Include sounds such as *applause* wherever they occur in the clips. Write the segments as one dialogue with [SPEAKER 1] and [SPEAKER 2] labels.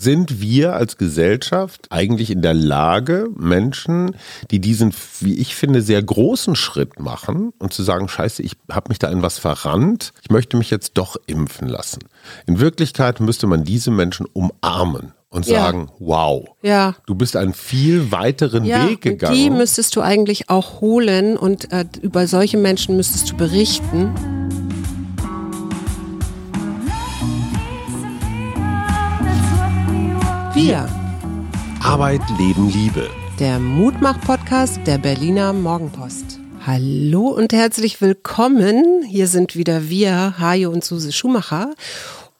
[SPEAKER 1] sind wir als Gesellschaft eigentlich in der Lage, Menschen, die diesen, wie ich finde, sehr großen Schritt machen und zu sagen, scheiße, ich habe mich da in was verrannt, ich möchte mich jetzt doch impfen lassen. In Wirklichkeit müsste man diese Menschen umarmen und
[SPEAKER 2] Ja.
[SPEAKER 1] sagen, wow,
[SPEAKER 2] Ja.
[SPEAKER 1] du bist einen viel weiteren
[SPEAKER 2] Ja,
[SPEAKER 1] Weg gegangen.
[SPEAKER 2] die müsstest du eigentlich auch holen und äh, über solche Menschen müsstest du berichten. Wir,
[SPEAKER 1] Arbeit, Leben, Liebe.
[SPEAKER 2] der Mutmach-Podcast der Berliner Morgenpost. Hallo und herzlich willkommen. Hier sind wieder wir, Hajo und Suse Schumacher.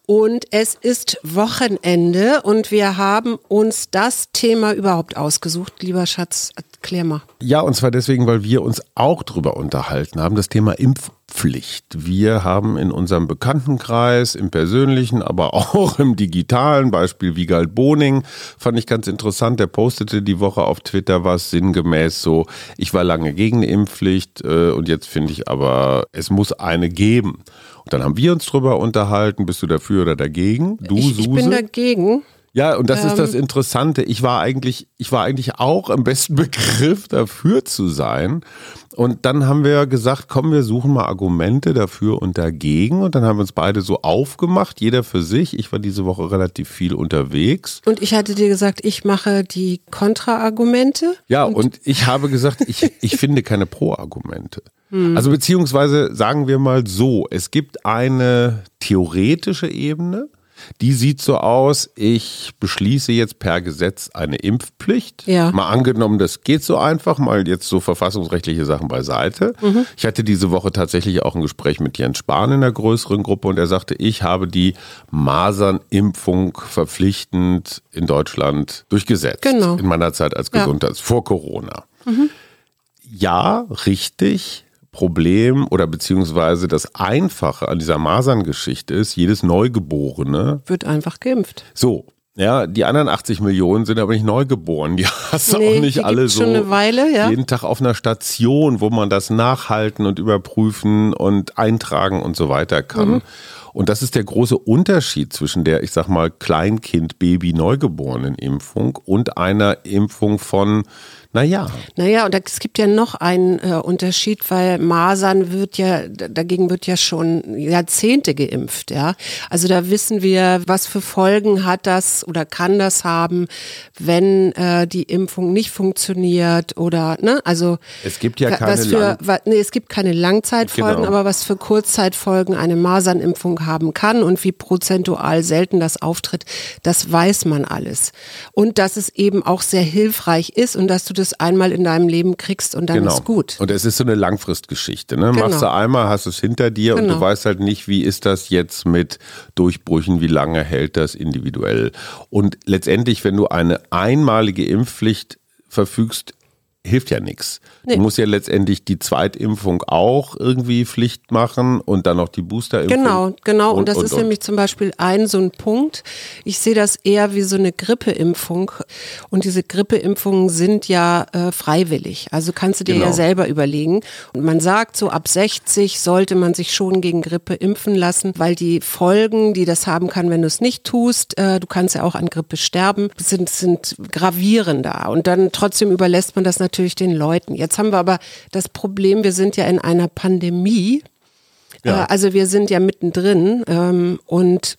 [SPEAKER 2] Und es ist Wochenende und wir haben uns das Thema überhaupt ausgesucht. Lieber Schatz, erklär mal.
[SPEAKER 1] Ja, und zwar deswegen, weil wir uns auch drüber unterhalten haben, das Thema Impfpflicht. Wir haben in unserem Bekanntenkreis, im persönlichen, aber *laughs* auch im digitalen, Beispiel Wiegald Boning, fand ich ganz interessant, der postete die Woche auf Twitter was sinngemäß so, ich war lange gegen eine Impfpflicht äh, und jetzt finde ich aber, es muss eine geben. Und dann haben wir uns drüber unterhalten, bist du dafür oder dagegen? Du,
[SPEAKER 2] ich, ich
[SPEAKER 1] Suse?
[SPEAKER 2] bin dagegen.
[SPEAKER 1] Ja, und das ist das
[SPEAKER 2] Ähm.
[SPEAKER 1] Interessante. Ich war eigentlich, ich war eigentlich auch im besten *laughs* Begriff dafür zu sein. Und dann haben wir gesagt, komm, wir suchen mal Argumente dafür und dagegen. Und dann haben wir uns beide so aufgemacht, jeder für sich. Ich war diese Woche relativ viel unterwegs.
[SPEAKER 2] Und ich hatte dir gesagt, ich mache die Kontraargumente.
[SPEAKER 1] Ja, und, ich habe gesagt, ich, *laughs* ich finde keine Pro-Argumente.
[SPEAKER 2] Hm.
[SPEAKER 1] Also beziehungsweise sagen wir mal so, es gibt eine theoretische Ebene, die sieht so aus, ich beschließe jetzt per Gesetz eine Impfpflicht.
[SPEAKER 2] Ja.
[SPEAKER 1] Mal angenommen, das geht so einfach, mal jetzt so verfassungsrechtliche Sachen beiseite.
[SPEAKER 2] Mhm.
[SPEAKER 1] Ich hatte diese Woche tatsächlich auch ein Gespräch mit Jens Spahn in einer größeren Gruppe und er sagte, ich habe die Masernimpfung verpflichtend in Deutschland durchgesetzt.
[SPEAKER 2] Genau.
[SPEAKER 1] In meiner Zeit als
[SPEAKER 2] Ja.
[SPEAKER 1] Gesundheits, vor Corona. Ja, richtig. Problem oder beziehungsweise das Einfache an dieser Maserngeschichte ist, jedes Neugeborene,
[SPEAKER 2] Wird einfach geimpft.
[SPEAKER 1] so, ja, die anderen 80 Millionen sind aber nicht neugeboren. Die hast du
[SPEAKER 2] Nee,
[SPEAKER 1] auch nicht alle so
[SPEAKER 2] schon eine Weile, ja.
[SPEAKER 1] jeden Tag auf einer Station, wo man das nachhalten und überprüfen und eintragen und so weiter kann.
[SPEAKER 2] Mhm.
[SPEAKER 1] Und das ist der große Unterschied zwischen der, ich sag mal, Kleinkind, Baby, Neugeborenen Impfung und einer Impfung von, naja,
[SPEAKER 2] Naja, und es gibt ja noch einen äh, Unterschied, weil Masern wird ja, dagegen wird ja schon Jahrzehnte geimpft, ja. Also da wissen wir, was für Folgen hat das oder kann das haben, wenn äh, die Impfung nicht funktioniert oder, ne, also.
[SPEAKER 1] Es gibt ja keine
[SPEAKER 2] was für,
[SPEAKER 1] Lang-
[SPEAKER 2] wa, nee, es gibt keine Langzeitfolgen,
[SPEAKER 1] Genau.
[SPEAKER 2] aber was für Kurzzeitfolgen eine Masernimpfung haben kann und wie prozentual selten das auftritt, das weiß man alles. Und dass es eben auch sehr hilfreich ist und dass du das einmal in deinem Leben kriegst und dann ist gut.
[SPEAKER 1] Genau. Und es ist so eine Langfristgeschichte. Ne?
[SPEAKER 2] Genau.
[SPEAKER 1] Machst du einmal, hast es hinter dir und
[SPEAKER 2] Genau.
[SPEAKER 1] du weißt halt nicht, wie ist das jetzt mit Durchbrüchen, wie lange hält das individuell. Und letztendlich, wenn du eine einmalige Impfpflicht verfügst, hilft ja nichts.
[SPEAKER 2] Nee.
[SPEAKER 1] Du musst ja letztendlich die Zweitimpfung auch irgendwie Pflicht machen und dann noch die Boosterimpfung.
[SPEAKER 2] Genau, genau. Und,
[SPEAKER 1] Und,
[SPEAKER 2] das
[SPEAKER 1] und,
[SPEAKER 2] ist
[SPEAKER 1] und.
[SPEAKER 2] nämlich zum Beispiel ein so ein Punkt. Ich sehe das eher wie so eine Grippeimpfung. Und diese Grippeimpfungen sind ja äh, freiwillig. Also kannst du dir
[SPEAKER 1] Genau.
[SPEAKER 2] ja selber überlegen. Und man sagt, so ab 60 sollte man sich schon gegen Grippe impfen lassen, weil die Folgen, die das haben kann, wenn du es nicht tust, äh, du kannst ja auch an Grippe sterben, sind, sind gravierender. Und dann trotzdem überlässt man das natürlich den Leuten. Jetzt haben wir aber das Problem, wir sind ja in einer Pandemie.
[SPEAKER 1] Ja.
[SPEAKER 2] Äh, Also wir sind ja mittendrin ähm, und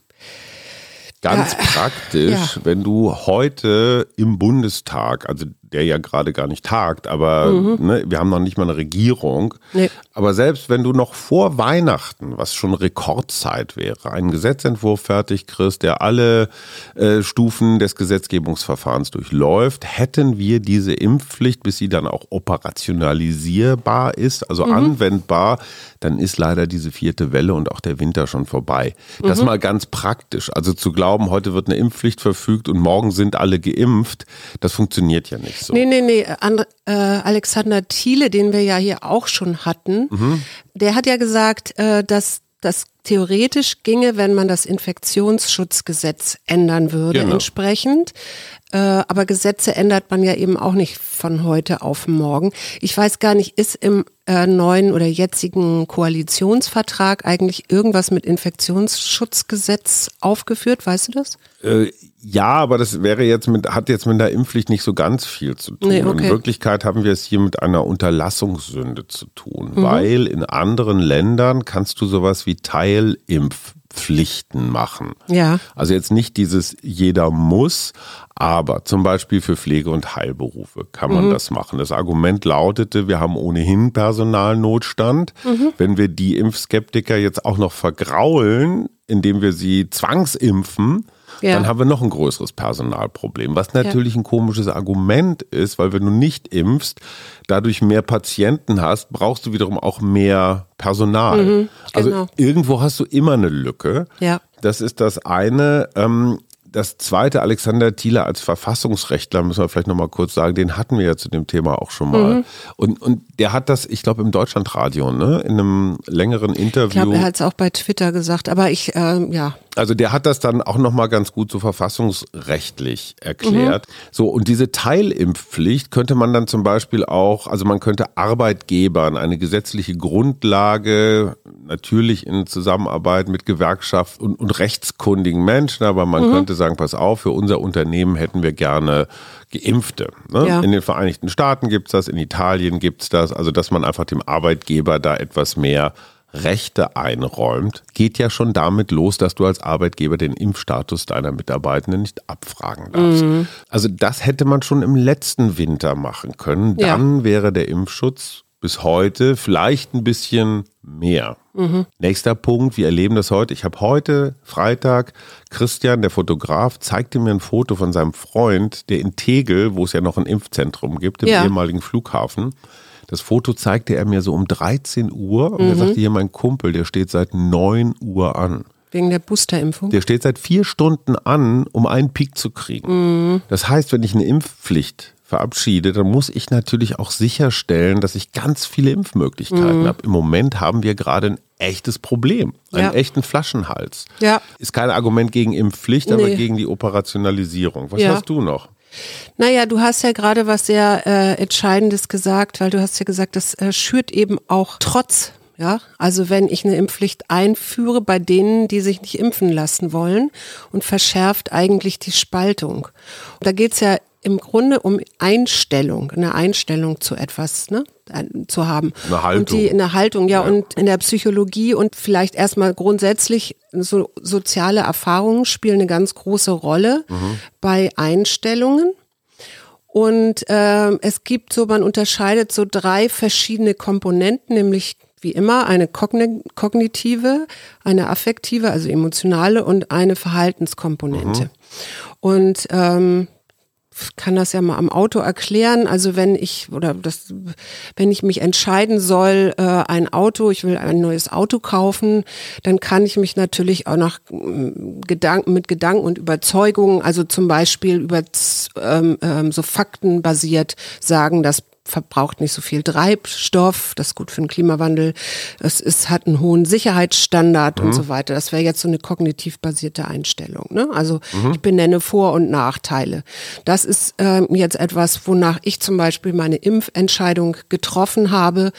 [SPEAKER 1] Ganz
[SPEAKER 2] Ja,
[SPEAKER 1] praktisch, wenn du heute im Bundestag, also der ja gerade gar nicht tagt, aber ne, wir haben noch nicht mal eine Regierung,
[SPEAKER 2] Mhm. Nee.
[SPEAKER 1] aber selbst wenn du noch vor Weihnachten, was schon Rekordzeit wäre, einen Gesetzentwurf fertig kriegst, der alle äh, Stufen des Gesetzgebungsverfahrens durchläuft, hätten wir diese Impfpflicht, bis sie dann auch operationalisierbar ist, also
[SPEAKER 2] Mhm.
[SPEAKER 1] anwendbar, dann ist leider diese vierte Welle und auch der Winter schon vorbei.
[SPEAKER 2] Mhm.
[SPEAKER 1] Das mal ganz praktisch. Also zu glauben, heute wird eine Impfpflicht verfügt und morgen sind alle geimpft, das funktioniert ja nicht so.
[SPEAKER 2] nee, nee, nee, And, äh, Alexander Thiele, den wir ja hier auch schon hatten,
[SPEAKER 1] Mhm.
[SPEAKER 2] der hat ja gesagt, äh, dass das theoretisch ginge, wenn man das Infektionsschutzgesetz ändern würde
[SPEAKER 1] Genau.
[SPEAKER 2] entsprechend. Äh, aber Gesetze ändert man ja eben auch nicht von heute auf morgen. Ich weiß gar nicht, ist im äh, neuen oder jetzigen Koalitionsvertrag eigentlich irgendwas mit Infektionsschutzgesetz aufgeführt? Weißt du das?
[SPEAKER 1] Äh, ja, aber das wäre jetzt mit, hat jetzt mit der Impfpflicht nicht so ganz viel zu tun.
[SPEAKER 2] Nee, okay.
[SPEAKER 1] In Wirklichkeit haben wir es hier mit einer Unterlassungssünde zu tun,
[SPEAKER 2] Mhm.
[SPEAKER 1] weil in anderen Ländern kannst du sowas wie Teilimpfpflichten machen.
[SPEAKER 2] Ja.
[SPEAKER 1] Also jetzt nicht dieses jeder muss, aber zum Beispiel für Pflege- und Heilberufe kann man das machen. Das Argument lautete, wir haben ohnehin Personalnotstand. Wenn wir die Impfskeptiker jetzt auch noch vergraulen, indem wir sie zwangsimpfen,
[SPEAKER 2] Ja.
[SPEAKER 1] dann haben wir noch ein größeres Personalproblem. Was natürlich ein komisches Argument ist, weil wenn du nicht impfst, dadurch mehr Patienten hast, brauchst du wiederum auch mehr Personal. Also
[SPEAKER 2] genau.
[SPEAKER 1] irgendwo hast du immer eine Lücke.
[SPEAKER 2] Ja.
[SPEAKER 1] Das ist das eine. Ähm, das zweite, Alexander Thiele als Verfassungsrechtler, müssen wir vielleicht nochmal kurz sagen, den hatten wir ja zu dem Thema auch schon mal. Und, und der hat das, ich glaube, im Deutschlandradio, ne, in einem längeren
[SPEAKER 2] Ich
[SPEAKER 1] Interview.
[SPEAKER 2] glaube, er hat es auch bei Twitter gesagt, aber ich, ähm, ja.
[SPEAKER 1] Also der hat das dann auch nochmal ganz gut so verfassungsrechtlich erklärt. So, und diese Teilimpfpflicht könnte man dann zum Beispiel auch, also man könnte Arbeitgebern eine gesetzliche Grundlage, natürlich in Zusammenarbeit mit Gewerkschaft und, und rechtskundigen Menschen, aber man könnte sagen, pass auf, für unser Unternehmen hätten wir gerne Geimpfte. Ne?
[SPEAKER 2] Ja.
[SPEAKER 1] In den Vereinigten Staaten gibt's das, in Italien gibt's das, also dass man einfach dem Arbeitgeber da etwas mehr Rechte einräumt, geht ja schon damit los, dass du als Arbeitgeber den Impfstatus deiner Mitarbeitenden nicht abfragen darfst.
[SPEAKER 2] Mhm.
[SPEAKER 1] Also das hätte man schon im letzten Winter machen können.
[SPEAKER 2] Ja.
[SPEAKER 1] Dann wäre der Impfschutz bis heute vielleicht ein bisschen mehr.
[SPEAKER 2] Mhm.
[SPEAKER 1] Nächster Punkt, wir erleben das heute. Ich habe heute, Freitag, Christian, der Fotograf, zeigte mir ein Foto von seinem Freund, der in Tegel, wo es ja noch ein Impfzentrum gibt, im
[SPEAKER 2] Ja.
[SPEAKER 1] ehemaligen Flughafen, das Foto zeigte er mir so um 13 Uhr und er
[SPEAKER 2] Mhm.
[SPEAKER 1] sagte, hier mein Kumpel, der steht seit 9 Uhr an.
[SPEAKER 2] Wegen der Boosterimpfung.
[SPEAKER 1] Der steht seit vier Stunden an, um einen Peak zu kriegen. Das heißt, wenn ich eine Impfpflicht verabschiede, dann muss ich natürlich auch sicherstellen, dass ich ganz viele Impfmöglichkeiten habe. Im Moment haben wir gerade ein echtes Problem, einen
[SPEAKER 2] Ja.
[SPEAKER 1] echten Flaschenhals.
[SPEAKER 2] Ja.
[SPEAKER 1] Ist kein Argument gegen Impfpflicht, aber
[SPEAKER 2] Nee.
[SPEAKER 1] gegen die Operationalisierung. Was
[SPEAKER 2] Ja.
[SPEAKER 1] hast du noch?
[SPEAKER 2] Naja, du hast ja gerade was sehr äh, Entscheidendes gesagt, weil du hast ja gesagt, das äh, schürt eben auch Trotz. Ja, also wenn ich eine Impfpflicht einführe bei denen, die sich nicht impfen lassen wollen und verschärft eigentlich die Spaltung. Da geht's ja im Grunde um Einstellung, eine Einstellung zu etwas ne, zu haben.
[SPEAKER 1] Eine Haltung.
[SPEAKER 2] Und die eine Haltung, ja, und in der Psychologie und vielleicht erstmal grundsätzlich so soziale Erfahrungen spielen eine ganz große Rolle bei Einstellungen. Und ähm, es gibt so, man unterscheidet so drei verschiedene Komponenten, nämlich wie immer eine kogni kognitive, eine affektive, also emotionale und eine Verhaltenskomponente. Und ähm, kann das ja mal am Auto erklären. Also wenn ich oder das, wenn ich mich entscheiden soll, äh, ein Auto, ich will ein neues Auto kaufen, dann kann ich mich natürlich auch nach mm, Gedanken mit Gedanken und Überzeugungen, also zum Beispiel über ähm, ähm, so faktenbasiert sagen, dass verbraucht nicht so viel Treibstoff, das ist gut für den Klimawandel, es ist, hat einen hohen Sicherheitsstandard und so weiter. Das wäre jetzt so eine kognitiv basierte Einstellung. Ne? Also ich benenne Vor- und Nachteile. Das ist ähm, jetzt etwas, wonach ich zum Beispiel meine Impfentscheidung getroffen habe,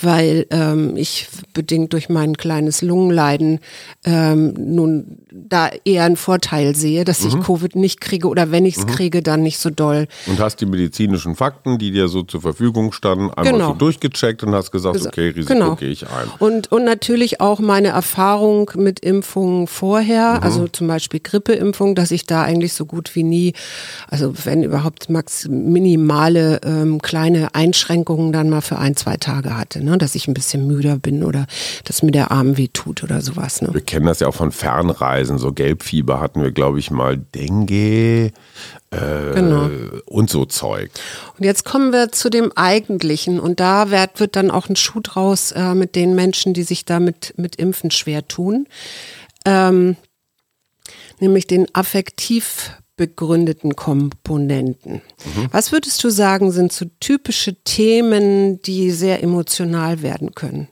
[SPEAKER 2] weil ähm, ich bedingt durch mein kleines Lungenleiden ähm, nun da eher einen Vorteil sehe, dass ich Covid nicht kriege oder wenn ich es kriege, dann nicht so doll.
[SPEAKER 1] Und hast die medizinischen Fakten, die dir so zur Verfügung standen, einmal
[SPEAKER 2] Genau.
[SPEAKER 1] so durchgecheckt und hast gesagt,
[SPEAKER 2] Gesa-
[SPEAKER 1] okay, Risiko
[SPEAKER 2] genau.
[SPEAKER 1] gehe ich ein.
[SPEAKER 2] Und, und natürlich auch meine Erfahrung mit Impfungen vorher, also zum Beispiel Grippeimpfung, dass ich da eigentlich so gut wie nie, also wenn überhaupt max minimale ähm, kleine Einschränkungen dann mal für ein, zwei Tage hatte, ne? dass ich ein bisschen müder bin oder dass mir der Arm weh tut oder sowas. Ne?
[SPEAKER 1] Wir kennen das ja auch von Fernreisen. So Gelbfieber hatten wir, glaube ich, mal Dengue äh,
[SPEAKER 2] Genau.
[SPEAKER 1] und so Zeug.
[SPEAKER 2] Und jetzt kommen wir zu dem Eigentlichen und da wird, wird dann auch ein Schuh draus äh, mit den Menschen, die sich damit mit Impfen schwer tun, ähm, nämlich den affektiv begründeten Komponenten. Was würdest du sagen, sind so typische Themen, die sehr emotional werden können?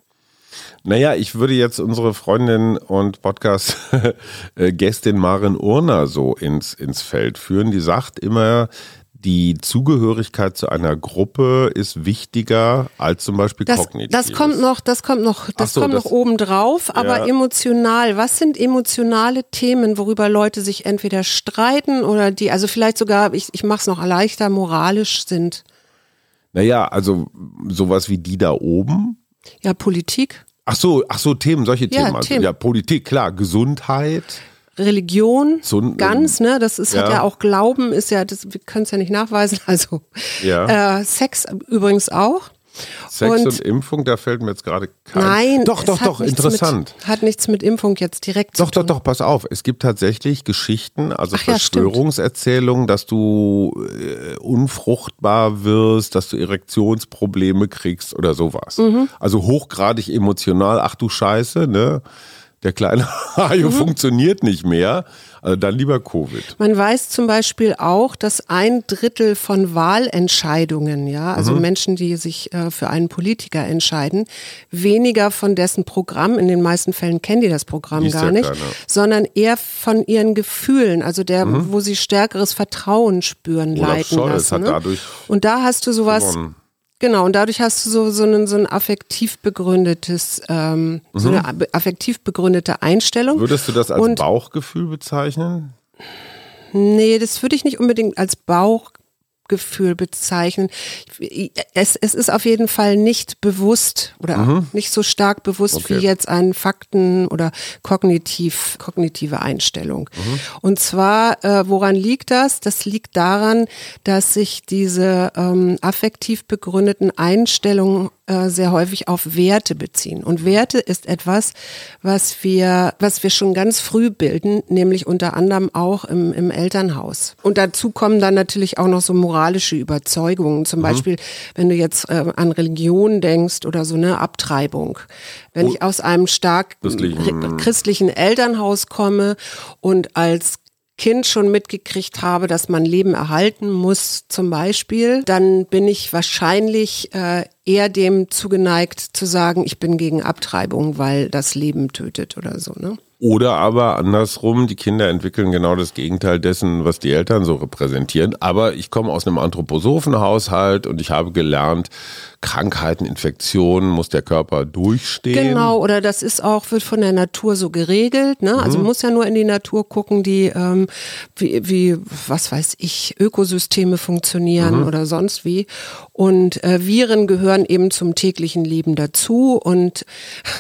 [SPEAKER 1] Naja, ich würde jetzt unsere Freundin und Podcast-Gästin *laughs* Maren Urner so ins, ins Feld führen. Die sagt immer, die Zugehörigkeit zu einer Gruppe ist wichtiger als zum Beispiel
[SPEAKER 2] Das,
[SPEAKER 1] kognitiv.
[SPEAKER 2] das kommt noch, das kommt noch, das
[SPEAKER 1] so,
[SPEAKER 2] kommt
[SPEAKER 1] das-
[SPEAKER 2] noch obendrauf, aber
[SPEAKER 1] Ja.
[SPEAKER 2] emotional. Was sind emotionale Themen, worüber Leute sich entweder streiten oder die, also vielleicht sogar, ich, ich mache es noch leichter, moralisch sind?
[SPEAKER 1] Naja, also sowas wie die da oben.
[SPEAKER 2] Ja, Politik,
[SPEAKER 1] Ach so, ach so, Themen, solche
[SPEAKER 2] Ja,
[SPEAKER 1] Themen. Also,
[SPEAKER 2] Themen.
[SPEAKER 1] ja, Politik, klar, Gesundheit.
[SPEAKER 2] Religion,
[SPEAKER 1] So
[SPEAKER 2] ganz, ne? Das ist, hat
[SPEAKER 1] Ja.
[SPEAKER 2] ja auch Glauben, ist ja, das, wir können es ja nicht nachweisen. *laughs* Also
[SPEAKER 1] Ja.
[SPEAKER 2] äh, Sex übrigens auch.
[SPEAKER 1] Sex
[SPEAKER 2] Und-
[SPEAKER 1] und, Impfung, da fällt mir jetzt gerade kein.
[SPEAKER 2] Nein,
[SPEAKER 1] Doch, doch,
[SPEAKER 2] hat
[SPEAKER 1] doch, interessant.
[SPEAKER 2] Mit, hat nichts mit Impfung jetzt direkt
[SPEAKER 1] Doch,
[SPEAKER 2] zu
[SPEAKER 1] doch,
[SPEAKER 2] tun.
[SPEAKER 1] doch, pass auf. Es gibt tatsächlich Geschichten, also
[SPEAKER 2] Ach ja.
[SPEAKER 1] Verschwörungserzählungen, dass du äh, unfruchtbar wirst, dass du Erektionsprobleme kriegst oder sowas.
[SPEAKER 2] Mhm.
[SPEAKER 1] Also hochgradig emotional. Ach du Scheiße, ne? Der kleine *laughs* Hajo
[SPEAKER 2] Mhm.
[SPEAKER 1] funktioniert nicht mehr. Also dann lieber Covid.
[SPEAKER 2] Man weiß zum Beispiel auch, dass ein Drittel von Wahlentscheidungen, ja, also
[SPEAKER 1] Mhm.
[SPEAKER 2] Menschen, die sich äh, für einen Politiker entscheiden, weniger von dessen Programm, in den meisten Fällen kennen die das Programm
[SPEAKER 1] Liest
[SPEAKER 2] gar
[SPEAKER 1] ja
[SPEAKER 2] nicht,
[SPEAKER 1] keiner.
[SPEAKER 2] sondern eher von ihren Gefühlen, also der, wo sie stärkeres Vertrauen spüren,
[SPEAKER 1] Mhm. Olaf
[SPEAKER 2] leiten
[SPEAKER 1] Scholz
[SPEAKER 2] lassen. ne? Und da hast du sowas.
[SPEAKER 1] gewonnen.
[SPEAKER 2] Genau, und dadurch hast du so, so, ein, so ein affektiv begründetes, ähm, so eine affektiv begründete Einstellung.
[SPEAKER 1] Mhm. Würdest du das als
[SPEAKER 2] Und-
[SPEAKER 1] Bauchgefühl bezeichnen?
[SPEAKER 2] Nee, das würde ich nicht unbedingt als Bauchgefühl bezeichnen. Es, es ist auf jeden Fall nicht bewusst oder nicht so stark bewusst
[SPEAKER 1] Okay.
[SPEAKER 2] wie jetzt ein Fakten- oder kognitiv, kognitive Einstellung. Und zwar, äh, woran liegt das? Das liegt daran, dass sich diese ähm, affektiv begründeten Einstellungen äh, sehr häufig auf Werte beziehen. Und Werte ist etwas, was wir, was wir schon ganz früh bilden, nämlich unter anderem auch im, im Elternhaus. Und dazu kommen dann natürlich auch noch so moralische Überzeugungen. Zum Beispiel, wenn du jetzt äh, an Religion denkst oder so eine Abtreibung. Wenn ich aus einem stark
[SPEAKER 1] Christlichen-
[SPEAKER 2] ri- christlichen Elternhaus komme und als Kind schon mitgekriegt habe, dass man Leben erhalten muss, zum Beispiel, dann bin ich wahrscheinlich äh, eher dem zugeneigt zu sagen, ich bin gegen Abtreibung, weil das Leben tötet oder so. Ne?
[SPEAKER 1] Oder aber andersrum, die Kinder entwickeln genau das Gegenteil dessen, was die Eltern so repräsentieren. Aber ich komme aus einem Anthroposophenhaushalt und ich habe gelernt, Krankheiten, Infektionen muss der Körper durchstehen.
[SPEAKER 2] Genau, oder das ist auch, wird von der Natur so geregelt. Ne? Also man muss ja nur in die Natur gucken, die, ähm, wie, wie, was weiß ich, Ökosysteme funktionieren oder sonst wie. Und äh, Viren gehören eben zum täglichen Leben dazu und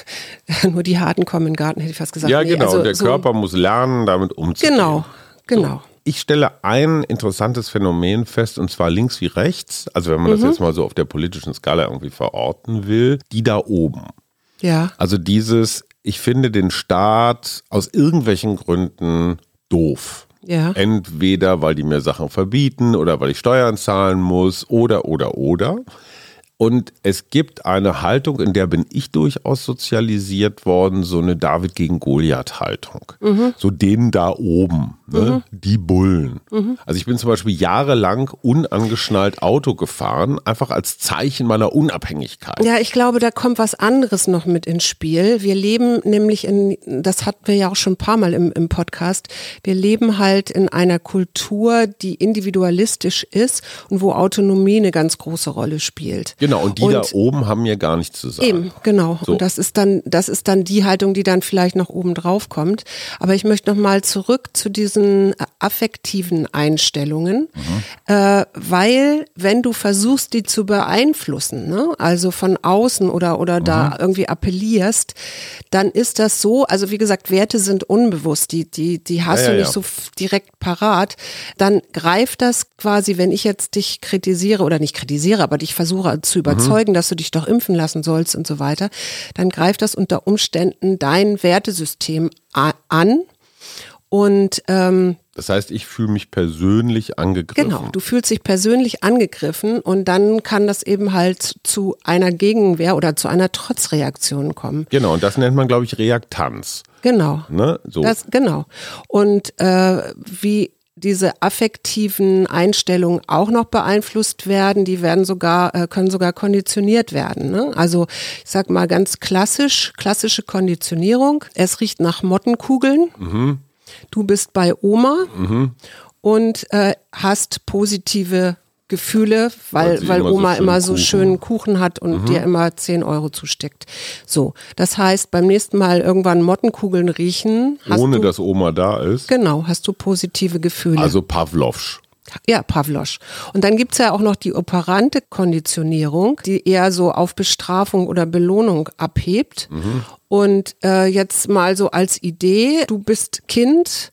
[SPEAKER 2] *laughs* nur die Harten kommen in den Garten, hätte ich fast gesagt.
[SPEAKER 1] Ja,
[SPEAKER 2] Nee,
[SPEAKER 1] genau.
[SPEAKER 2] also
[SPEAKER 1] und der
[SPEAKER 2] so-
[SPEAKER 1] Körper muss lernen, damit umzugehen.
[SPEAKER 2] Genau, genau.
[SPEAKER 1] Ich stelle ein interessantes Phänomen fest, und zwar links wie rechts. Also wenn man
[SPEAKER 2] Mhm.
[SPEAKER 1] das jetzt mal so auf der politischen Skala irgendwie verorten will, die da oben.
[SPEAKER 2] Ja.
[SPEAKER 1] Also dieses, ich finde den Staat aus irgendwelchen Gründen doof.
[SPEAKER 2] Ja.
[SPEAKER 1] Entweder weil die mir Sachen verbieten oder weil ich Steuern zahlen muss oder oder oder. Und es gibt eine Haltung, in der bin ich durchaus sozialisiert worden, so eine David gegen Goliath Haltung. So denen da oben, ne? die Bullen. Also ich bin zum Beispiel jahrelang unangeschnallt Auto gefahren, einfach als Zeichen meiner Unabhängigkeit.
[SPEAKER 2] Ja, ich glaube, da kommt was anderes noch mit ins Spiel. Wir leben nämlich in, das hatten wir ja auch schon ein paar Mal im, im Podcast, wir leben halt in einer Kultur, die individualistisch ist und wo Autonomie eine ganz große Rolle spielt.
[SPEAKER 1] Genau, und die
[SPEAKER 2] Und
[SPEAKER 1] da oben haben mir gar nichts zu sagen.
[SPEAKER 2] Eben, genau.
[SPEAKER 1] So.
[SPEAKER 2] Und das ist dann, das ist dann die Haltung, die dann vielleicht noch oben drauf kommt. Aber ich möchte noch mal zurück zu diesen äh, affektiven Einstellungen, äh, weil wenn du versuchst, die zu beeinflussen, ne? also von außen oder oder da irgendwie appellierst, dann ist das so. Also wie gesagt, Werte sind unbewusst, die die die hast
[SPEAKER 1] Ja,
[SPEAKER 2] du
[SPEAKER 1] ja,
[SPEAKER 2] nicht
[SPEAKER 1] ja.
[SPEAKER 2] so direkt parat. Dann greift das quasi, wenn ich jetzt dich kritisiere oder nicht kritisiere, aber dich versuche zu überzeugen, dass du dich doch impfen lassen sollst und so weiter, dann greift das unter Umständen dein Wertesystem an. Und ähm,
[SPEAKER 1] Das heißt, ich fühle mich persönlich angegriffen.
[SPEAKER 2] genau, du fühlst dich persönlich angegriffen und dann kann das eben halt zu einer Gegenwehr oder zu einer Trotzreaktion kommen.
[SPEAKER 1] Genau, und das nennt man, glaube ich, Reaktanz.
[SPEAKER 2] Genau.
[SPEAKER 1] Ne? So.
[SPEAKER 2] Das, genau. Und äh, wie diese affektiven Einstellungen auch noch beeinflusst werden. Die werden sogar, äh, können sogar konditioniert werden. Ne? Also ich sag mal ganz klassisch, klassische Konditionierung. Es riecht nach Mottenkugeln. Mhm. Du bist bei Oma mhm. und äh, hast positive Gefühle, weil, weil, weil immer Oma so immer so Kuchen. schönen Kuchen hat und mhm. dir immer 10 Euro zusteckt. So, das heißt, beim nächsten Mal irgendwann Mottenkugeln riechen.
[SPEAKER 1] Ohne
[SPEAKER 2] du,
[SPEAKER 1] dass Oma da ist.
[SPEAKER 2] Genau, hast du positive Gefühle.
[SPEAKER 1] Also Pavlovsch.
[SPEAKER 2] Ja, Pavlosch. Und dann gibt's ja auch noch die operante Konditionierung, die eher so auf Bestrafung oder Belohnung abhebt. Mhm. Und äh, jetzt mal so als Idee, du bist Kind,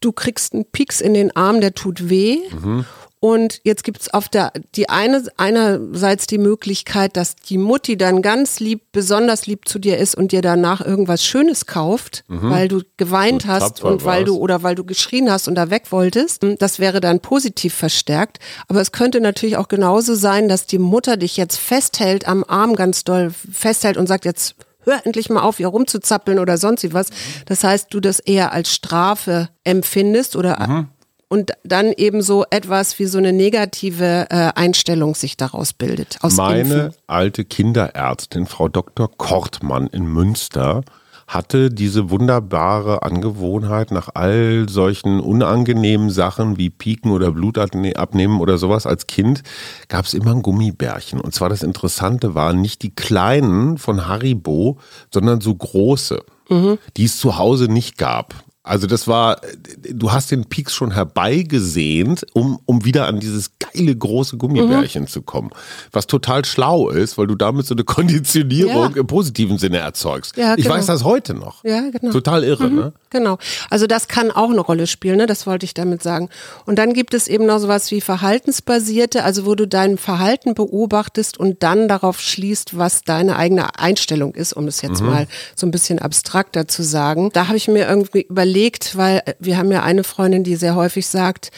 [SPEAKER 2] du kriegst einen Pieks in den Arm, der tut weh. Mhm. Und jetzt gibt's auf der die eine einerseits die Möglichkeit, dass die Mutti dann ganz lieb, besonders lieb zu dir ist und dir danach irgendwas Schönes kauft, mhm. weil du geweint so hast und weil du oder weil du geschrien hast und da weg wolltest. Das wäre dann positiv verstärkt. Aber es könnte natürlich auch genauso sein, dass die Mutter dich jetzt festhält, am Arm ganz doll festhält und sagt jetzt hör endlich mal auf, hier rumzuzappeln oder sonst was. Das heißt, du das eher als Strafe empfindest oder mhm und dann eben so etwas wie so eine negative äh, Einstellung sich daraus bildet.
[SPEAKER 1] Meine Impfen. alte Kinderärztin, Frau Dr. Kortmann in Münster, hatte diese wunderbare Angewohnheit, nach all solchen unangenehmen Sachen wie Piken oder Blut abnehmen oder sowas als Kind, gab es immer ein Gummibärchen. Und zwar das Interessante waren nicht die kleinen von Haribo, sondern so große, mhm. die es zu Hause nicht gab. Also das war, du hast den Peaks schon herbeigesehnt, um, um wieder an dieses geile große Gummibärchen mhm. zu kommen. Was total schlau ist, weil du damit so eine Konditionierung ja. im positiven Sinne erzeugst. Ja, genau. Ich weiß das heute noch. Ja, genau. Total irre, mhm. ne?
[SPEAKER 2] Genau. Also das kann auch eine Rolle spielen, ne? Das wollte ich damit sagen. Und dann gibt es eben noch sowas wie verhaltensbasierte, also wo du dein Verhalten beobachtest und dann darauf schließt, was deine eigene Einstellung ist, um es jetzt mhm. mal so ein bisschen abstrakter zu sagen. Da habe ich mir irgendwie überlegt, weil wir haben ja eine Freundin, die sehr häufig sagt,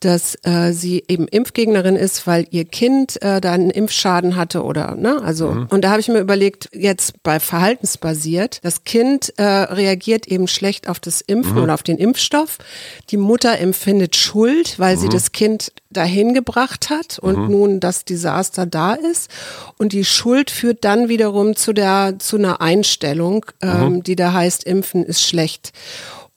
[SPEAKER 2] dass äh, sie eben Impfgegnerin ist, weil ihr Kind äh, da einen Impfschaden hatte oder ne, also mhm. und da habe ich mir überlegt, jetzt bei verhaltensbasiert, das Kind äh, reagiert eben schlecht auf das Impfen mhm. oder auf den Impfstoff. Die Mutter empfindet Schuld, weil mhm. sie das Kind dahin gebracht hat und mhm. nun das Desaster da ist und die Schuld führt dann wiederum zu der zu einer Einstellung, ähm, mhm. die da heißt, Impfen ist schlecht.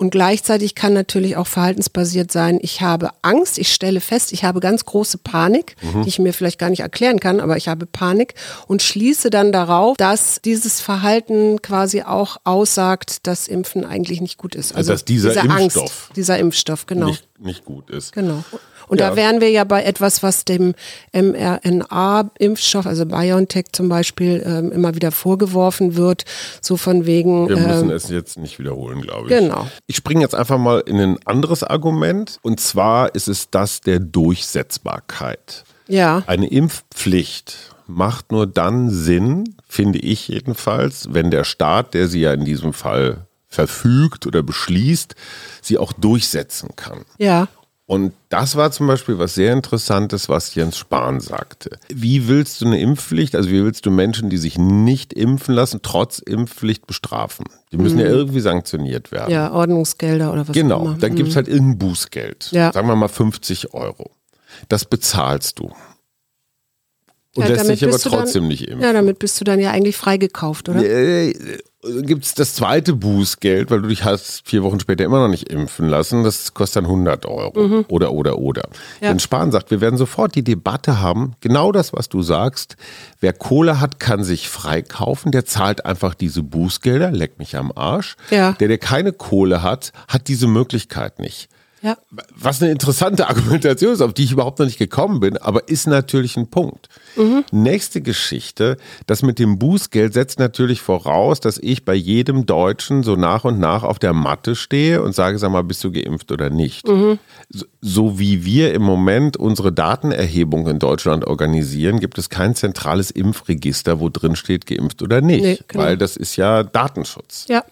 [SPEAKER 2] Und gleichzeitig kann natürlich auch verhaltensbasiert sein, ich habe Angst, ich stelle fest, ich habe ganz große Panik, mhm. die ich mir vielleicht gar nicht erklären kann, aber ich habe Panik und schließe dann darauf, dass dieses Verhalten quasi auch aussagt, dass Impfen eigentlich nicht gut ist.
[SPEAKER 1] Also, also dass dieser Impfstoff,
[SPEAKER 2] Angst, dieser Impfstoff, genau.
[SPEAKER 1] Nicht, nicht gut ist.
[SPEAKER 2] Genau. Und ja. da wären wir ja bei etwas, was dem mRNA-Impfstoff, also BioNTech zum Beispiel, ähm, immer wieder vorgeworfen wird, so von wegen.
[SPEAKER 1] Wir müssen ähm, es jetzt nicht wiederholen, glaube
[SPEAKER 2] ich. Genau.
[SPEAKER 1] Ich springe jetzt einfach mal in ein anderes Argument. Und zwar ist es das der Durchsetzbarkeit.
[SPEAKER 2] Ja.
[SPEAKER 1] Eine Impfpflicht macht nur dann Sinn, finde ich jedenfalls, wenn der Staat, der sie ja in diesem Fall verfügt oder beschließt, sie auch durchsetzen kann.
[SPEAKER 2] Ja.
[SPEAKER 1] Und das war zum Beispiel was sehr Interessantes, was Jens Spahn sagte. Wie willst du eine Impfpflicht, also wie willst du Menschen, die sich nicht impfen lassen, trotz Impfpflicht bestrafen? Die müssen mhm. ja irgendwie sanktioniert werden.
[SPEAKER 2] Ja, Ordnungsgelder oder was
[SPEAKER 1] genau,
[SPEAKER 2] auch immer.
[SPEAKER 1] Genau, dann mhm. gibt es halt irgendein Bußgeld. Ja. Sagen wir mal 50 Euro. Das bezahlst du. Und ja, lässt sich aber trotzdem
[SPEAKER 2] dann,
[SPEAKER 1] nicht impfen.
[SPEAKER 2] Ja, damit bist du dann ja eigentlich freigekauft, oder?
[SPEAKER 1] Gibt es das zweite Bußgeld, weil du dich hast vier Wochen später immer noch nicht impfen lassen. Das kostet dann 100 Euro. Mhm. Oder, oder, oder. Ja. Denn Spahn sagt, wir werden sofort die Debatte haben, genau das, was du sagst. Wer Kohle hat, kann sich freikaufen. Der zahlt einfach diese Bußgelder, leck mich am Arsch. Ja. Der, der keine Kohle hat, hat diese Möglichkeit nicht.
[SPEAKER 2] Ja.
[SPEAKER 1] Was eine interessante *laughs* Argumentation ist, auf die ich überhaupt noch nicht gekommen bin, aber ist natürlich ein Punkt. Mhm. Nächste Geschichte, das mit dem Bußgeld setzt natürlich voraus, dass ich bei jedem Deutschen so nach und nach auf der Matte stehe und sage, sag mal, bist du geimpft oder nicht? Mhm. So, so wie wir im Moment unsere Datenerhebung in Deutschland organisieren, gibt es kein zentrales Impfregister, wo drin steht, geimpft oder nicht, nee, genau. weil das ist ja Datenschutz.
[SPEAKER 2] Ja.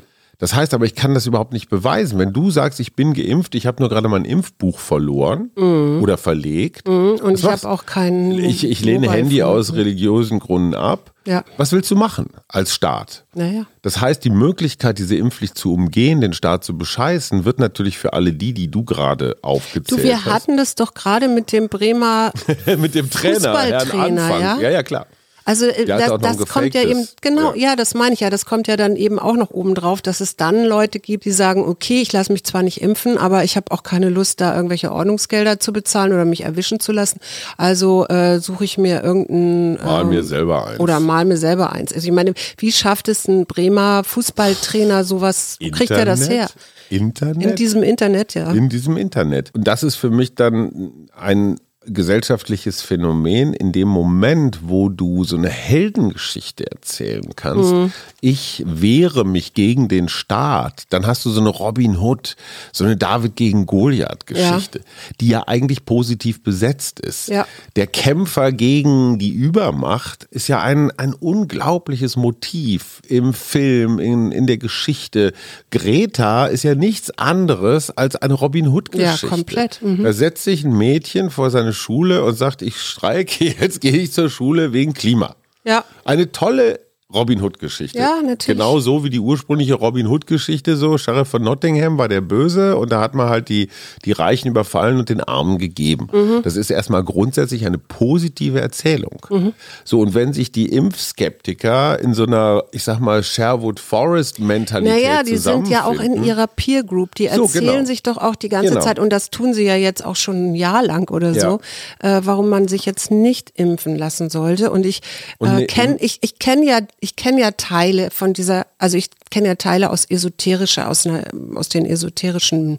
[SPEAKER 1] Das heißt aber, ich kann das überhaupt nicht beweisen. Wenn du sagst, ich bin geimpft, ich habe nur gerade mein Impfbuch verloren
[SPEAKER 2] mm.
[SPEAKER 1] oder verlegt.
[SPEAKER 2] Mm. Und ich habe auch keinen.
[SPEAKER 1] Ich, ich lehne Handy aus religiösen Gründen ab.
[SPEAKER 2] Ja.
[SPEAKER 1] Was willst du machen als Staat?
[SPEAKER 2] Naja.
[SPEAKER 1] Das heißt, die Möglichkeit, diese Impfpflicht zu umgehen, den Staat zu bescheißen, wird natürlich für alle die, die du gerade aufgezählt
[SPEAKER 2] Du, wir
[SPEAKER 1] hast.
[SPEAKER 2] hatten das doch gerade mit dem Bremer *laughs*
[SPEAKER 1] mit dem Trainer, Herrn
[SPEAKER 2] Fußballtrainer,
[SPEAKER 1] Anfang.
[SPEAKER 2] ja?
[SPEAKER 1] ja, ja, klar.
[SPEAKER 2] Also äh,
[SPEAKER 1] Der hat
[SPEAKER 2] das, das kommt ja eben, genau,
[SPEAKER 1] Ja.
[SPEAKER 2] ja. das meine ich ja, das kommt ja dann eben auch noch oben drauf, dass es dann Leute gibt, die sagen, okay, ich lasse mich zwar nicht impfen, aber ich habe auch keine Lust, da irgendwelche Ordnungsgelder zu bezahlen oder mich erwischen zu lassen. Also äh, suche ich mir irgendeinen
[SPEAKER 1] Mal
[SPEAKER 2] ähm,
[SPEAKER 1] mir selber eins.
[SPEAKER 2] oder mal mir selber eins. Also ich meine, wie schafft es ein Bremer Fußballtrainer sowas, wo kriegt er das her?
[SPEAKER 1] Internet?
[SPEAKER 2] In diesem Internet, ja.
[SPEAKER 1] in diesem Internet. Und das ist für mich dann ein gesellschaftliches Phänomen in dem Moment, wo du so eine Heldengeschichte erzählen kannst.
[SPEAKER 2] Mhm.
[SPEAKER 1] Ich wehre mich gegen den Staat. Dann hast du so eine Robin Hood, so eine David gegen Goliath Geschichte, die ja eigentlich positiv besetzt ist.
[SPEAKER 2] Ja.
[SPEAKER 1] Der Kämpfer gegen die Übermacht ist ja ein, ein unglaubliches Motiv im Film, in, in der Geschichte. Greta ist ja nichts anderes als eine Robin Hood-Geschichte.
[SPEAKER 2] Ja, komplett. Mhm.
[SPEAKER 1] Da setzt sich ein Mädchen vor seine Schule und sagt, ich streike, *laughs* jetzt gehe ich zur Schule wegen Klima.
[SPEAKER 2] Ja.
[SPEAKER 1] Eine tolle Robin Hood-Geschichte.
[SPEAKER 2] Ja, natürlich.
[SPEAKER 1] Genau so wie die ursprüngliche Robin Hood-Geschichte, so Sheriff von Nottingham war der Böse und da hat man halt die, die Reichen überfallen und den Armen gegeben.
[SPEAKER 2] Mhm.
[SPEAKER 1] Das ist erstmal grundsätzlich eine positive Erzählung.
[SPEAKER 2] Mhm.
[SPEAKER 1] So, und wenn sich die Impfskeptiker in so einer, ich sag mal, Sherwood Forest-Mentalität
[SPEAKER 2] Naja, die sind ja auch in ihrer Peer Group. Die
[SPEAKER 1] So,
[SPEAKER 2] erzählen
[SPEAKER 1] genau.
[SPEAKER 2] sich doch auch die ganze
[SPEAKER 1] Genau.
[SPEAKER 2] Zeit, und das tun sie ja jetzt auch schon ein Jahr lang oder
[SPEAKER 1] Ja.
[SPEAKER 2] so, äh, warum man sich jetzt nicht impfen lassen sollte. Und ich äh,
[SPEAKER 1] ne-
[SPEAKER 2] kenne ich, ich kenn ja, ich kenne ja Teile von dieser, also ich kenne ja Teile aus esoterischer, aus, einer, aus den esoterischen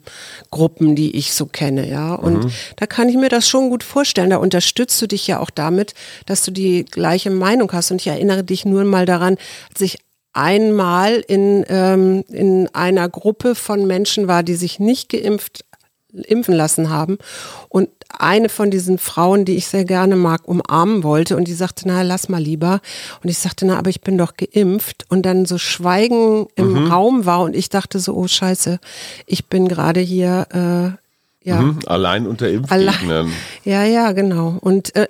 [SPEAKER 2] Gruppen, die ich so kenne, ja. Und
[SPEAKER 1] Mhm.
[SPEAKER 2] da kann ich mir das schon gut vorstellen. Da unterstützt du dich ja auch damit, dass du die gleiche Meinung hast. Und ich erinnere dich nur mal daran, als ich einmal in, ähm, in einer Gruppe von Menschen war, die sich nicht geimpft impfen lassen haben und eine von diesen Frauen, die ich sehr gerne mag, umarmen wollte und die sagte, na, lass mal lieber. Und ich sagte, na, aber ich bin doch geimpft. Und dann so Schweigen im Raum war und ich dachte so, oh Scheiße, ich bin gerade hier, äh, ja.
[SPEAKER 1] Hm, allein unter Impfgegnern.
[SPEAKER 2] Ja, ja, genau. Und, äh,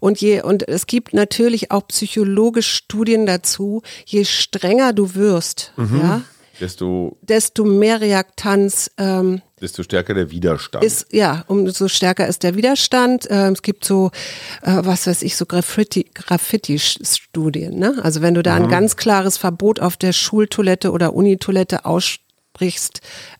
[SPEAKER 2] und, je, und es gibt natürlich auch psychologisch Studien dazu, je strenger du wirst, ja,
[SPEAKER 1] Desto,
[SPEAKER 2] desto mehr Reaktanz ähm,
[SPEAKER 1] desto stärker der Widerstand.
[SPEAKER 2] ist, ja, umso stärker ist der Widerstand. Ähm, es gibt so, äh, was weiß ich, so Graffiti- Graffiti-Studien. Ne? Also wenn du da ein ganz klares Verbot auf der Schultoilette oder Unitoilette aussprichst,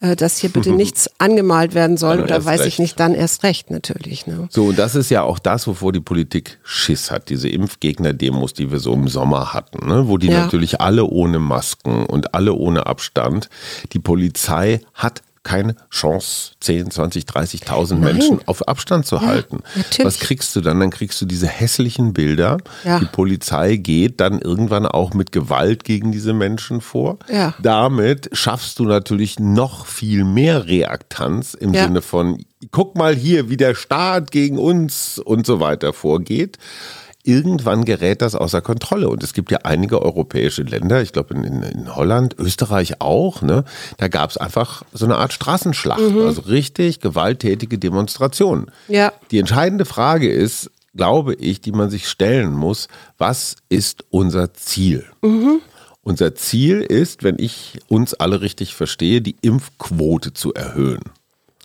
[SPEAKER 2] äh, dass hier bitte *laughs* nichts angemalt werden soll oder weiß
[SPEAKER 1] recht.
[SPEAKER 2] ich nicht, dann erst recht natürlich. Ne?
[SPEAKER 1] So, und das ist ja auch das, wovor die Politik Schiss hat. Diese Impfgegner-Demos, die wir so im Sommer hatten, ne? wo die
[SPEAKER 2] Ja.
[SPEAKER 1] natürlich alle ohne Masken und alle ohne Abstand. Die Polizei hat keine Chance, 10, 20, 30.000 Menschen auf Abstand zu halten.
[SPEAKER 2] natürlich.
[SPEAKER 1] Was kriegst du dann? Dann kriegst du diese hässlichen Bilder.
[SPEAKER 2] Ja.
[SPEAKER 1] Die Polizei geht dann irgendwann auch mit Gewalt gegen diese Menschen vor.
[SPEAKER 2] Ja.
[SPEAKER 1] Damit schaffst du natürlich noch viel mehr Reaktanz im
[SPEAKER 2] Ja.
[SPEAKER 1] Sinne von, guck mal hier, wie der Staat gegen uns und so weiter vorgeht. Irgendwann gerät das außer Kontrolle. Und es gibt ja einige europäische Länder, ich glaube in, in, in Holland, Österreich auch, ne? da gab es einfach so eine Art Straßenschlacht, also richtig gewalttätige Demonstrationen.
[SPEAKER 2] Ja.
[SPEAKER 1] Die entscheidende Frage ist, glaube ich, die man sich stellen muss, was ist unser Ziel? Unser Ziel ist, wenn ich uns alle richtig verstehe, die Impfquote zu erhöhen.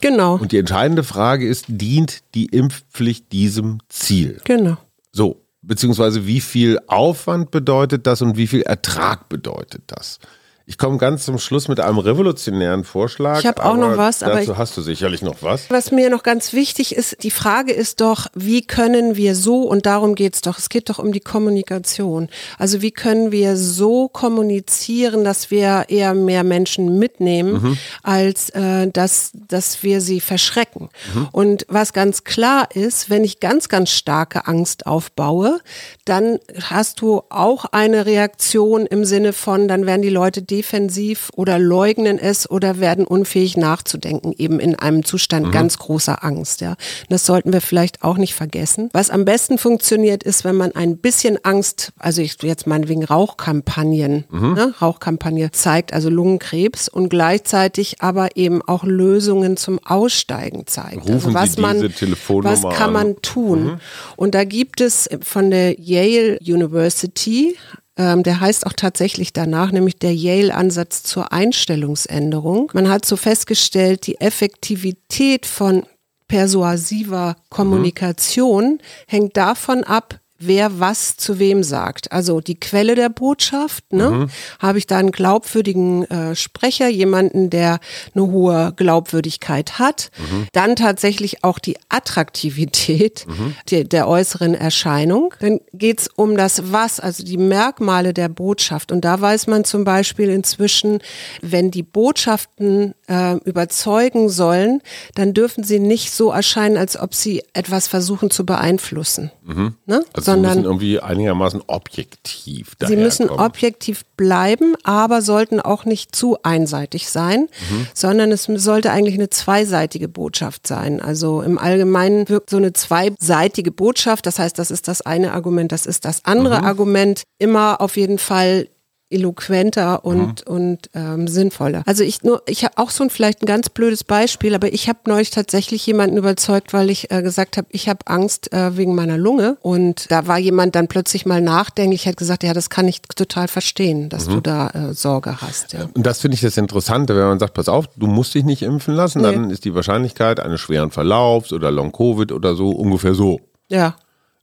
[SPEAKER 2] Genau,
[SPEAKER 1] Und die entscheidende Frage ist, dient die Impfpflicht diesem Ziel?
[SPEAKER 2] genau.
[SPEAKER 1] So, beziehungsweise wie viel Aufwand bedeutet das und wie viel Ertrag bedeutet das? Ich komme ganz zum Schluss mit einem revolutionären Vorschlag.
[SPEAKER 2] Ich hab auch noch was, aber
[SPEAKER 1] dazu hast du sicherlich noch was.
[SPEAKER 2] Was mir noch ganz wichtig ist, die Frage ist doch, wie können wir so, und darum geht's doch, es geht doch um die Kommunikation. Also wie können wir so kommunizieren, dass wir eher mehr Menschen mitnehmen,
[SPEAKER 1] Mhm.
[SPEAKER 2] als äh, dass, dass wir sie verschrecken. Und was ganz klar ist, wenn ich ganz, ganz starke Angst aufbaue, dann hast du auch eine Reaktion im Sinne von, dann werden die Leute defensiv oder leugnen es oder werden unfähig nachzudenken, eben in einem Zustand mhm. ganz großer Angst. Ja. Das sollten wir vielleicht auch nicht vergessen. Was am besten funktioniert, ist, wenn man ein bisschen Angst, also ich jetzt meinetwegen Rauchkampagnen, mhm. ne, Rauchkampagne zeigt, also Lungenkrebs und gleichzeitig aber eben auch Lösungen zum Aussteigen zeigt.
[SPEAKER 1] Rufen
[SPEAKER 2] also was
[SPEAKER 1] Sie
[SPEAKER 2] man,
[SPEAKER 1] diese Telefonnummer
[SPEAKER 2] was kann man tun? Mhm. Und da gibt es von der Yale University ähm, der heißt auch tatsächlich danach, nämlich der Yale-Ansatz zur Einstellungsänderung. Man hat so festgestellt, die Effektivität von persuasiver Kommunikation mhm. hängt davon ab, wer was zu wem sagt. Also die Quelle der Botschaft, ne? Mhm. Habe ich da einen glaubwürdigen äh, Sprecher, jemanden, der eine hohe Glaubwürdigkeit hat. Mhm. Dann tatsächlich auch die Attraktivität *laughs* mhm. der, der äußeren Erscheinung. Dann geht's um das Was, also die Merkmale der Botschaft. Und da weiß man zum Beispiel inzwischen, wenn die Botschaften äh, überzeugen sollen, dann dürfen sie nicht so erscheinen, als ob sie etwas versuchen zu beeinflussen.
[SPEAKER 1] Mhm. Ne? Also sondern sie müssen irgendwie einigermaßen objektiv
[SPEAKER 2] Sie müssen objektiv bleiben, aber sollten auch nicht zu einseitig sein, mhm. sondern es sollte eigentlich eine zweiseitige Botschaft sein. Also im Allgemeinen wirkt so eine zweiseitige Botschaft, das heißt, das ist das eine Argument, das ist das andere mhm. Argument, immer auf jeden Fall eloquenter und, mhm. und ähm, sinnvoller. Also ich nur, ich habe auch so ein vielleicht ein ganz blödes Beispiel, aber ich habe neulich tatsächlich jemanden überzeugt, weil ich äh, gesagt habe, ich habe Angst äh, wegen meiner Lunge. Und da war jemand dann plötzlich mal nachdenklich, hat gesagt, ja, das kann ich total verstehen, dass mhm. du da äh, Sorge hast. Ja.
[SPEAKER 1] Und das finde ich das Interessante, wenn man sagt, pass auf, du musst dich nicht impfen lassen, nee. dann ist die Wahrscheinlichkeit eines schweren Verlaufs oder Long-Covid oder so ungefähr so.
[SPEAKER 2] Ja.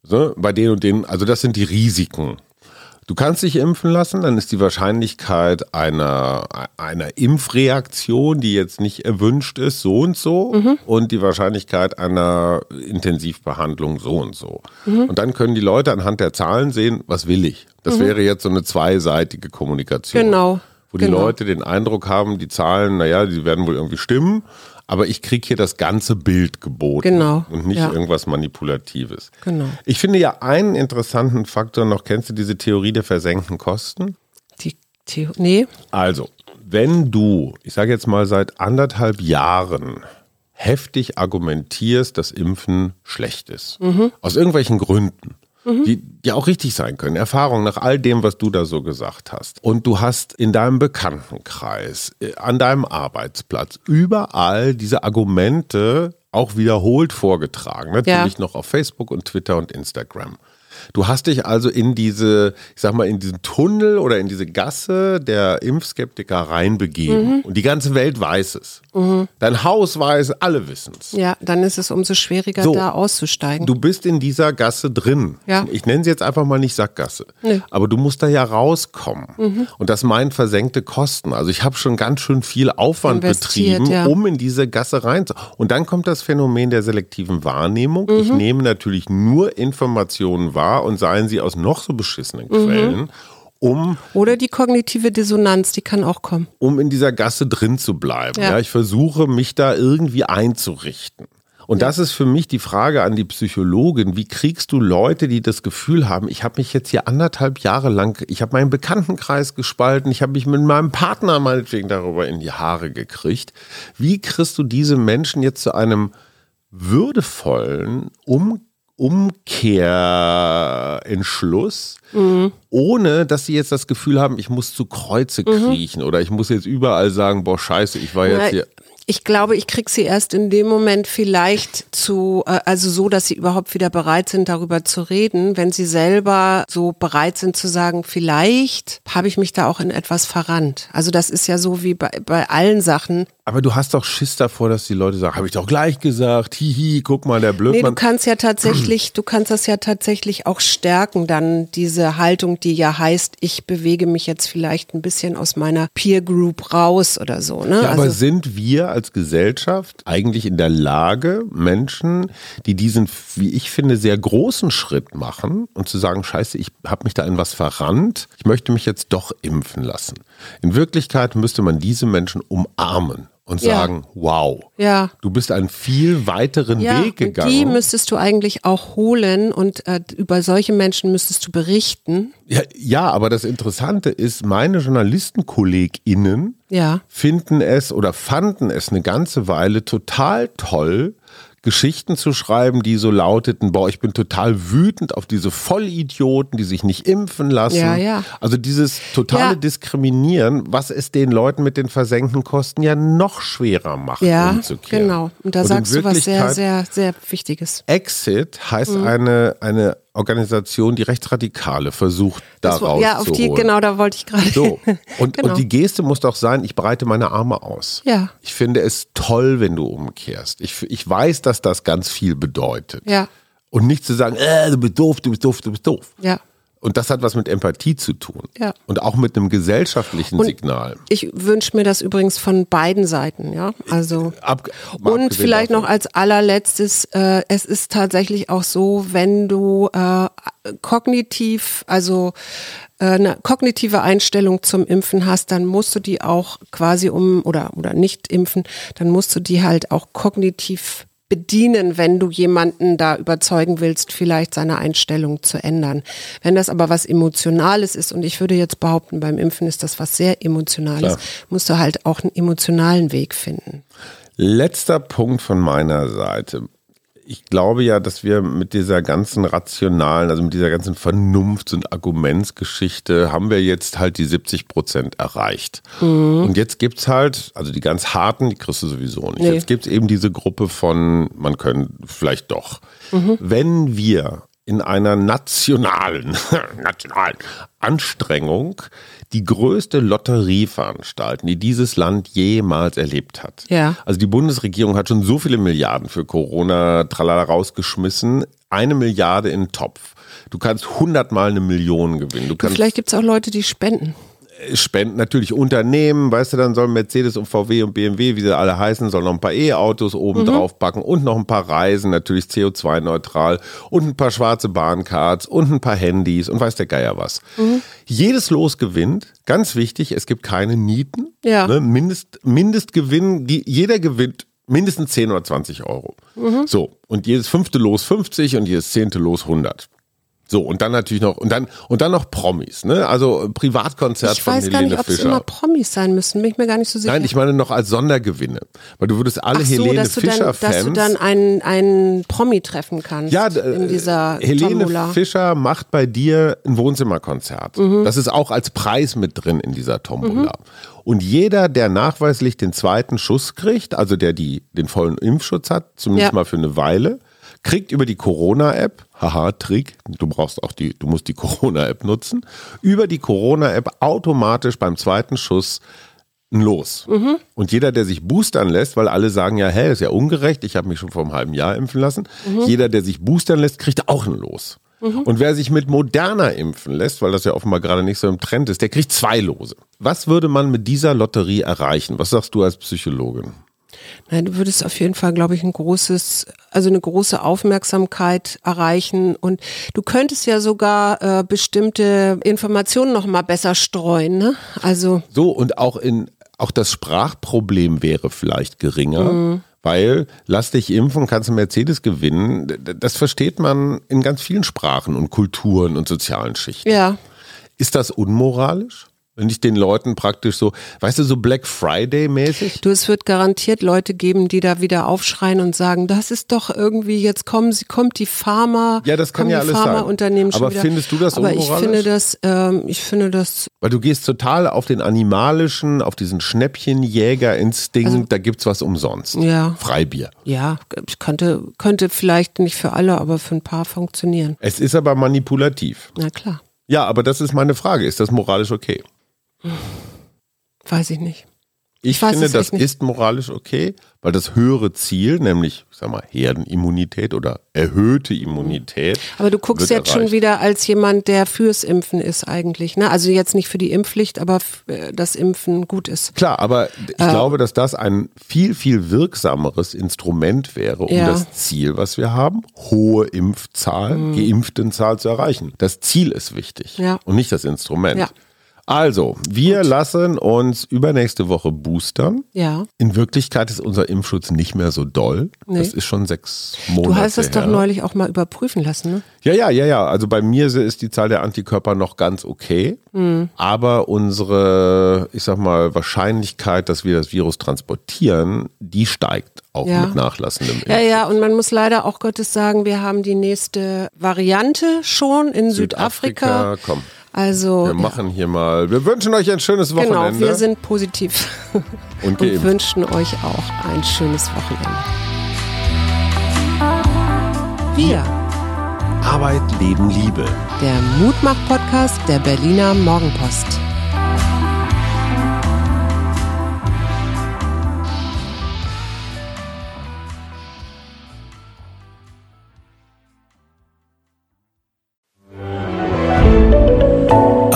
[SPEAKER 1] So, bei denen und denen, also das sind die Risiken. Du kannst dich impfen lassen, dann ist die Wahrscheinlichkeit einer, einer Impfreaktion, die jetzt nicht erwünscht ist, so und so. Mhm. Und die Wahrscheinlichkeit einer Intensivbehandlung so und so. Mhm. Und dann können die Leute anhand der Zahlen sehen, was will ich. Das mhm. wäre jetzt so eine zweiseitige Kommunikation.
[SPEAKER 2] Genau.
[SPEAKER 1] Wo die genau. Leute den Eindruck haben, die Zahlen, naja, die werden wohl irgendwie stimmen aber ich kriege hier das ganze Bild geboten
[SPEAKER 2] genau,
[SPEAKER 1] und nicht ja. irgendwas Manipulatives.
[SPEAKER 2] Genau.
[SPEAKER 1] Ich finde ja einen interessanten Faktor noch, kennst du diese Theorie der versenkten Kosten?
[SPEAKER 2] Die Theorie, nee.
[SPEAKER 1] Also, wenn du, ich sage jetzt mal seit anderthalb Jahren heftig argumentierst, dass Impfen schlecht ist, mhm. aus irgendwelchen Gründen, mhm. die, die auch richtig sein können. Erfahrung nach all dem, was du da so gesagt hast. Und du hast in deinem Bekanntenkreis, äh, an deinem Arbeitsplatz, überall diese Argumente auch wiederholt vorgetragen. Natürlich ja. noch auf Facebook und Twitter und Instagram. Du hast dich also in diese, ich sag mal, in diesen Tunnel oder in diese Gasse der Impfskeptiker reinbegeben. Mhm. Und die ganze Welt weiß es. Mhm. Dein Haus weiß, alle wissen es.
[SPEAKER 2] Ja, dann ist es umso schwieriger, so, da auszusteigen.
[SPEAKER 1] Du bist in dieser Gasse drin.
[SPEAKER 2] Ja.
[SPEAKER 1] Ich nenne sie jetzt einfach mal nicht Sackgasse. Nee. Aber du musst da ja rauskommen. Mhm. Und das meint versenkte Kosten. Also ich habe schon ganz schön viel Aufwand betrieben, ja. um in diese Gasse reinzukommen. Und dann kommt das Phänomen der selektiven Wahrnehmung. Ich mhm. nehme natürlich nur Informationen wahr und seien sie aus noch so beschissenen mhm. Quellen um.
[SPEAKER 2] Oder die kognitive Dissonanz, die kann auch kommen.
[SPEAKER 1] Um in dieser Gasse drin zu bleiben. Ja. ja ich versuche, mich da irgendwie einzurichten. Und ja. das ist für mich die Frage an die Psychologin. Wie kriegst du Leute, die das Gefühl haben, ich habe mich jetzt hier anderthalb Jahre lang, ich habe meinen Bekanntenkreis gespalten, ich habe mich mit meinem Partner meinetwegen darüber in die Haare gekriegt. Wie kriegst du diese Menschen jetzt zu einem würdevollen Umgang? Umkehrentschluss, mhm. ohne dass sie jetzt das Gefühl haben, ich muss zu Kreuze mhm. kriechen mhm. oder ich muss jetzt überall sagen, boah, scheiße, ich war jetzt hier.
[SPEAKER 2] Ich glaube, ich kriege sie erst in dem Moment vielleicht zu, äh, also so, dass sie überhaupt wieder bereit sind, darüber zu reden, wenn sie selber so bereit sind zu sagen, vielleicht habe ich mich da auch in etwas verrannt. Also das ist ja so wie bei, bei allen Sachen.
[SPEAKER 1] Aber du hast doch Schiss davor, dass die Leute sagen, habe ich doch gleich gesagt, hihi, guck mal, der Blödmann.
[SPEAKER 2] Nee, du kannst ja tatsächlich, du kannst das ja tatsächlich auch stärken, dann diese Haltung, die ja heißt, ich bewege mich jetzt vielleicht ein bisschen aus meiner Peer Group raus oder so. Ne?
[SPEAKER 1] Ja, aber also, sind wir als Gesellschaft eigentlich in der Lage, Menschen, die diesen, wie ich finde, sehr großen Schritt machen und zu sagen, scheiße, ich habe mich da in was verrannt, ich möchte mich jetzt doch impfen lassen. In Wirklichkeit müsste man diese Menschen umarmen und
[SPEAKER 2] Ja.
[SPEAKER 1] sagen, wow,
[SPEAKER 2] Ja.
[SPEAKER 1] du bist einen viel weiteren
[SPEAKER 2] Ja,
[SPEAKER 1] Weg gegangen.
[SPEAKER 2] die müsstest du eigentlich auch holen und äh, über solche Menschen müsstest du berichten.
[SPEAKER 1] ja, ja, aber das Interessante ist, meine JournalistenkollegInnen
[SPEAKER 2] Ja.
[SPEAKER 1] finden es oder fanden es eine ganze Weile total toll, Geschichten zu schreiben, die so lauteten, boah, ich bin total wütend auf diese Vollidioten, die sich nicht impfen lassen.
[SPEAKER 2] Ja, ja.
[SPEAKER 1] Also dieses totale
[SPEAKER 2] Ja.
[SPEAKER 1] Diskriminieren, was es den Leuten mit den versenkten Kosten ja noch schwerer macht,
[SPEAKER 2] Ja,
[SPEAKER 1] umzukehren.
[SPEAKER 2] genau. Und da
[SPEAKER 1] in
[SPEAKER 2] sagst du was sehr, sehr, sehr Wichtiges.
[SPEAKER 1] Exit heißt eine, eine Organisation, die Rechtsradikale versucht, da
[SPEAKER 2] Das, ja, auf die,
[SPEAKER 1] rauszuholen.
[SPEAKER 2] genau, da wollte ich gerade.
[SPEAKER 1] So. *laughs* Und,
[SPEAKER 2] Genau.
[SPEAKER 1] und die Geste muss doch sein, ich breite meine Arme aus.
[SPEAKER 2] Ja.
[SPEAKER 1] Ich finde es toll, wenn du umkehrst. Ich, ich weiß, dass das ganz viel bedeutet.
[SPEAKER 2] Ja,
[SPEAKER 1] Und nicht zu sagen, äh, du bist doof, du bist doof, du bist doof.
[SPEAKER 2] ja.
[SPEAKER 1] Und das hat was mit Empathie zu tun.
[SPEAKER 2] Ja.
[SPEAKER 1] Und auch mit einem gesellschaftlichen
[SPEAKER 2] Und
[SPEAKER 1] Signal.
[SPEAKER 2] Ich wünsche mir das übrigens von beiden Seiten, ja. Also
[SPEAKER 1] Ab,
[SPEAKER 2] und vielleicht
[SPEAKER 1] davon.
[SPEAKER 2] noch als allerletztes, äh, es ist tatsächlich auch so, wenn du äh, kognitiv, also äh, eine kognitive Einstellung zum Impfen hast, dann musst du die auch quasi um oder oder nicht impfen, dann musst du die halt auch kognitiv bedienen, wenn du jemanden da überzeugen willst, vielleicht seine Einstellung zu ändern. Wenn das aber was Emotionales ist, und ich würde jetzt behaupten, beim Impfen ist das was sehr Emotionales,
[SPEAKER 1] Klar.
[SPEAKER 2] musst du halt auch einen emotionalen Weg finden.
[SPEAKER 1] Letzter Punkt von meiner Seite. Ich glaube ja, dass wir mit dieser ganzen rationalen, also mit dieser ganzen Vernunfts- und Argumentsgeschichte haben wir jetzt halt die 70 Prozent erreicht. Und jetzt gibt's halt, also die ganz harten, die kriegst du sowieso nicht.
[SPEAKER 2] Nee.
[SPEAKER 1] Jetzt gibt's eben diese Gruppe von, man können vielleicht doch. Wenn wir in einer nationalen, *laughs* nationalen Anstrengung die größte Lotterie veranstalten, die dieses Land jemals erlebt hat.
[SPEAKER 2] Ja.
[SPEAKER 1] Also die Bundesregierung hat schon so viele Milliarden für Corona tralala rausgeschmissen. Eine Milliarde in den Topf. Du kannst hundertmal eine Million gewinnen. Du kannst
[SPEAKER 2] Vielleicht gibt es auch Leute, die spenden.
[SPEAKER 1] Spenden natürlich Unternehmen, weißt du, dann sollen Mercedes und VW und BMW, wie sie alle heißen, sollen noch ein paar E-Autos oben drauf packen und noch ein paar Reisen, natürlich CO2-neutral und ein paar schwarze Bahncards und ein paar Handys und weiß der Geier was. Jedes Los gewinnt, ganz wichtig, es gibt keine Nieten,
[SPEAKER 2] Ja.
[SPEAKER 1] ne, Mindest, Mindestgewinn, die, jeder gewinnt mindestens 10 oder 20 Euro. So, und jedes fünfte Los 50 und jedes zehnte Los 100. So, und dann natürlich noch, und dann, und dann noch Promis, ne? Also äh, Privatkonzert
[SPEAKER 2] Ich
[SPEAKER 1] von
[SPEAKER 2] weiß gar
[SPEAKER 1] Helene
[SPEAKER 2] nicht, ob es
[SPEAKER 1] Fischer.
[SPEAKER 2] immer Promis sein müssen. Bin ich mir gar nicht so sicher.
[SPEAKER 1] Nein, ich meine noch als Sondergewinne. Weil du würdest alle
[SPEAKER 2] Ach so,
[SPEAKER 1] Helene
[SPEAKER 2] dass du dann, dass du
[SPEAKER 1] Fischer-Fans.
[SPEAKER 2] dann einen, einen Promi treffen kannst
[SPEAKER 1] Ja,
[SPEAKER 2] in dieser
[SPEAKER 1] Helene
[SPEAKER 2] Tombola.
[SPEAKER 1] Fischer macht bei dir ein Wohnzimmerkonzert.
[SPEAKER 2] Mhm.
[SPEAKER 1] Das ist auch als Preis mit drin in dieser Tombola. Und jeder, der nachweislich den zweiten Schuss kriegt, also der die, den vollen Impfschutz hat, zumindest
[SPEAKER 2] Ja.
[SPEAKER 1] mal für eine Weile, kriegt über die Corona-App, haha, Trick, du brauchst auch die, du musst die *laughs* Corona-App nutzen, über die Corona-App automatisch beim zweiten Schuss ein Los.
[SPEAKER 2] Mhm.
[SPEAKER 1] Und jeder, der sich boostern lässt, weil alle sagen ja, hä, ist ja ungerecht, ich habe mich schon vor einem halben Jahr impfen lassen.
[SPEAKER 2] Mhm.
[SPEAKER 1] Jeder, der sich boostern lässt, kriegt auch ein Los. Und wer sich mit Moderna impfen lässt, weil das ja offenbar gerade nicht so im Trend ist, der kriegt zwei Lose. Was würde man mit dieser Lotterie erreichen? Was sagst du als Psychologin?
[SPEAKER 2] Nein, du würdest auf jeden Fall, glaube ich, ein großes, also eine große Aufmerksamkeit erreichen und du könntest ja sogar äh, bestimmte Informationen noch mal besser streuen. Ne? Also
[SPEAKER 1] So, und auch in, auch das Sprachproblem wäre vielleicht geringer.
[SPEAKER 2] Mhm.
[SPEAKER 1] Weil, lass dich impfen, kannst du Mercedes gewinnen. Das versteht man in ganz vielen Sprachen und Kulturen und sozialen Schichten.
[SPEAKER 2] ja,
[SPEAKER 1] Ist das unmoralisch? Wenn ich den Leuten praktisch so, weißt du, so Black Friday mäßig?
[SPEAKER 2] du, es wird garantiert Leute geben, die da wieder aufschreien und sagen, das ist doch irgendwie, jetzt kommen sie, kommt die Pharma,
[SPEAKER 1] Ja, das kann ja
[SPEAKER 2] die
[SPEAKER 1] alles sein.
[SPEAKER 2] Pharmaunternehmen schon
[SPEAKER 1] Aber
[SPEAKER 2] wieder.
[SPEAKER 1] findest du das
[SPEAKER 2] Aber ich finde das, ähm, ich finde das
[SPEAKER 1] Weil du gehst total auf den animalischen, auf diesen Schnäppchenjägerinstinkt, da gibt's was umsonst.
[SPEAKER 2] Also Ja.
[SPEAKER 1] Freibier.
[SPEAKER 2] Ja, könnte, könnte vielleicht nicht für alle, aber für ein paar funktionieren.
[SPEAKER 1] Es ist aber manipulativ.
[SPEAKER 2] Na klar,
[SPEAKER 1] Ja, aber das ist meine Frage. Ist das moralisch okay?
[SPEAKER 2] Weiß ich nicht.
[SPEAKER 1] Ich,
[SPEAKER 2] weiß
[SPEAKER 1] finde, das ist moralisch okay, weil das höhere Ziel, nämlich, ich sag mal, Herdenimmunität oder erhöhte Immunität.
[SPEAKER 2] Aber du guckst jetzt schon
[SPEAKER 1] erreicht.
[SPEAKER 2] wieder als jemand, der fürs Impfen ist eigentlich. Ne? Also jetzt nicht für die Impfpflicht, aber äh, das Impfen gut ist.
[SPEAKER 1] Klar, aber ich
[SPEAKER 2] Äh.
[SPEAKER 1] glaube, dass das ein viel, viel wirksameres Instrument wäre, um
[SPEAKER 2] Ja.
[SPEAKER 1] das Ziel, was wir haben, hohe Impfzahl, Geimpftenzahl zu erreichen. Das Ziel ist wichtig
[SPEAKER 2] Mhm. Ja.
[SPEAKER 1] und nicht das Instrument.
[SPEAKER 2] Ja.
[SPEAKER 1] Also, wir lassen uns übernächste Woche boostern.
[SPEAKER 2] Ja.
[SPEAKER 1] In Wirklichkeit ist unser Impfschutz nicht mehr so doll.
[SPEAKER 2] Nee.
[SPEAKER 1] Das ist schon sechs Monate
[SPEAKER 2] Du hast es doch neulich auch mal überprüfen lassen, ne?
[SPEAKER 1] Ja, ja, ja, ja. Also bei mir ist die Zahl der Antikörper noch ganz okay.
[SPEAKER 2] Hm.
[SPEAKER 1] Aber unsere, ich sag mal, Wahrscheinlichkeit, dass wir das Virus transportieren, die steigt auch
[SPEAKER 2] Ja.
[SPEAKER 1] mit nachlassendem
[SPEAKER 2] Ja, ja, und man muss leider auch Gottes sagen, wir haben die nächste Variante schon in Südafrika.
[SPEAKER 1] Komm,
[SPEAKER 2] Also,
[SPEAKER 1] wir machen hier mal. Wir wünschen euch ein schönes
[SPEAKER 2] genau,
[SPEAKER 1] Wochenende.
[SPEAKER 2] wir sind positiv
[SPEAKER 1] und
[SPEAKER 2] und wünschen euch auch ein schönes Wochenende. Wir,
[SPEAKER 1] Arbeit, Leben, Liebe.
[SPEAKER 2] der Mutmach-Podcast der Berliner Morgenpost.